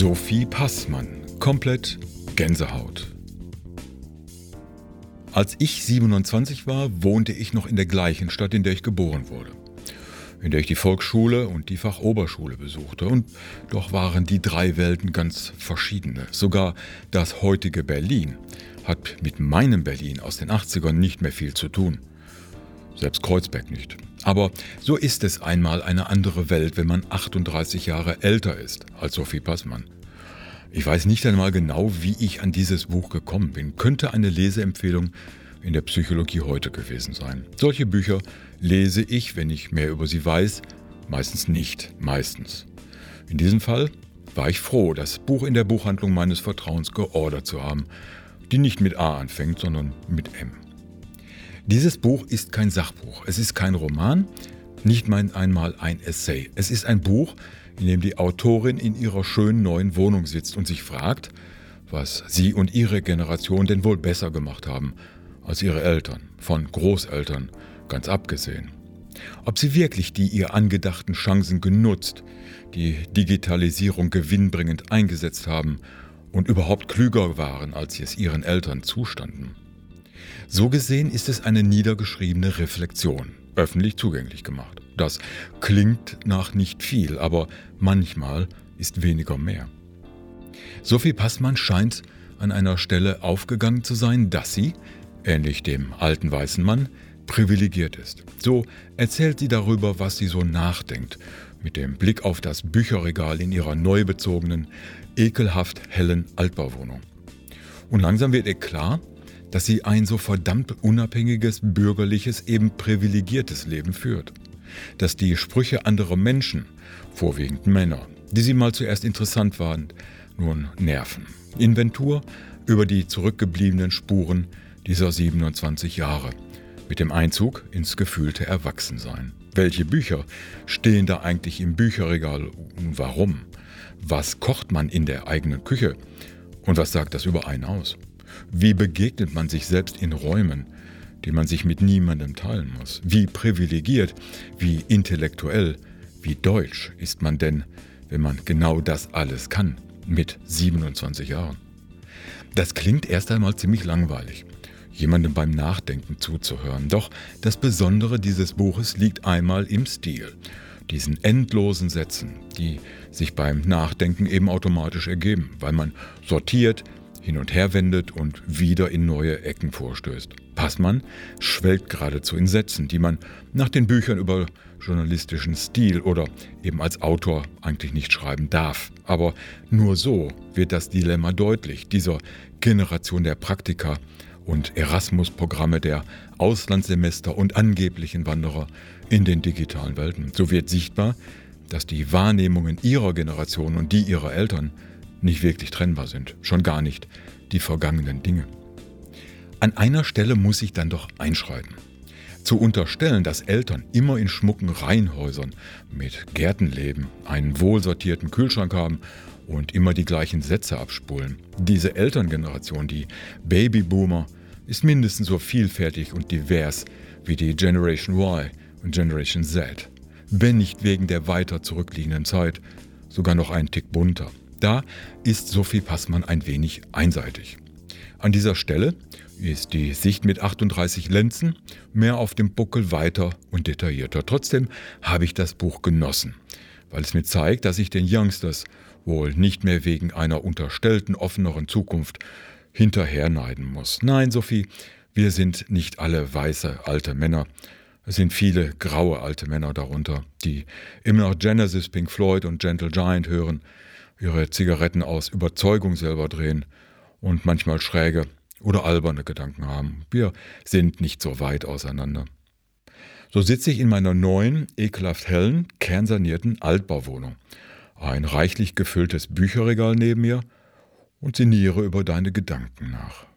Sophie Passmann. Komplett Gänsehaut. Als ich 27 war, wohnte ich noch in der gleichen Stadt, in der ich geboren wurde. In der ich die Volksschule und die Fachoberschule besuchte. Und doch waren die drei Welten ganz verschiedene. Sogar das heutige Berlin hat mit meinem Berlin aus den 80ern nicht mehr viel zu tun. Selbst Kreuzberg nicht. Aber so ist es einmal eine andere Welt, wenn man 38 Jahre älter ist als Sophie Passmann. Ich weiß nicht einmal genau, wie ich an dieses Buch gekommen bin. Könnte eine Leseempfehlung in der Psychologie heute gewesen sein. Solche Bücher lese ich, wenn ich mehr über sie weiß, meistens nicht, meistens. In diesem Fall war ich froh, das Buch in der Buchhandlung meines Vertrauens geordert zu haben, die nicht mit A anfängt, sondern mit M. Dieses Buch ist kein Sachbuch, es ist kein Roman, nicht mal einmal ein Essay. Es ist ein Buch, in dem die Autorin in ihrer schönen neuen Wohnung sitzt und sich fragt, was sie und ihre Generation denn wohl besser gemacht haben als ihre Eltern, von Großeltern ganz abgesehen. Ob sie wirklich die ihr angedachten Chancen genutzt, die Digitalisierung gewinnbringend eingesetzt haben und überhaupt klüger waren, als sie es ihren Eltern zustanden. So gesehen ist es eine niedergeschriebene Reflexion, öffentlich zugänglich gemacht. Das klingt nach nicht viel, aber manchmal ist weniger mehr. Sophie Passmann scheint an einer Stelle aufgegangen zu sein, dass sie, ähnlich dem alten weißen Mann, privilegiert ist. So erzählt sie darüber, was sie so nachdenkt, mit dem Blick auf das Bücherregal in ihrer neu bezogenen, ekelhaft hellen Altbauwohnung. Und langsam wird ihr klar, dass sie ein so verdammt unabhängiges, bürgerliches, eben privilegiertes Leben führt. Dass die Sprüche anderer Menschen, vorwiegend Männer, die sie mal zuerst interessant waren, nun nerven. Inventur über die zurückgebliebenen Spuren dieser 27 Jahre, mit dem Einzug ins gefühlte Erwachsensein. Welche Bücher stehen da eigentlich im Bücherregal und warum? Was kocht man in der eigenen Küche? Und was sagt das über einen aus? Wie begegnet man sich selbst in Räumen, die man sich mit niemandem teilen muss? Wie privilegiert, wie intellektuell, wie deutsch ist man denn, wenn man genau das alles kann mit 27 Jahren? Das klingt erst einmal ziemlich langweilig, jemandem beim Nachdenken zuzuhören. Doch das Besondere dieses Buches liegt einmal im Stil, diesen endlosen Sätzen, die sich beim Nachdenken eben automatisch ergeben, weil man sortiert, hin und her wendet und wieder in neue Ecken vorstößt. Passmann schwelgt geradezu in Sätzen, die man nach den Büchern über journalistischen Stil oder eben als Autor eigentlich nicht schreiben darf. Aber nur so wird das Dilemma deutlich, dieser Generation der Praktiker und Erasmus-Programme der Auslandssemester und angeblichen Wanderer in den digitalen Welten. So wird sichtbar, dass die Wahrnehmungen ihrer Generation und die ihrer Eltern nicht wirklich trennbar sind, schon gar nicht die vergangenen Dinge. An einer Stelle muss ich dann doch einschreiten. Zu unterstellen, dass Eltern immer in schmucken Reihenhäusern mit Gärten leben, einen wohlsortierten Kühlschrank haben und immer die gleichen Sätze abspulen. Diese Elterngeneration, die Babyboomer, ist mindestens so vielfältig und divers wie die Generation Y und Generation Z. Wenn nicht wegen der weiter zurückliegenden Zeit, sogar noch einen Tick bunter. Da ist Sophie Passmann ein wenig einseitig. An dieser Stelle ist die Sicht mit 38 Lenzen mehr auf dem Buckel weiter und detaillierter. Trotzdem habe ich das Buch genossen, weil es mir zeigt, dass ich den Youngsters wohl nicht mehr wegen einer unterstellten offeneren Zukunft hinterherneiden muss. Nein, Sophie, wir sind nicht alle weiße alte Männer. Es sind viele graue alte Männer darunter, die immer noch Genesis, Pink Floyd und Gentle Giant hören, ihre Zigaretten aus Überzeugung selber drehen und manchmal schräge oder alberne Gedanken haben. Wir sind nicht so weit auseinander. So sitze ich in meiner neuen, ekelhaft hellen, kernsanierten Altbauwohnung. Ein reichlich gefülltes Bücherregal neben mir und sinniere über deine Gedanken nach.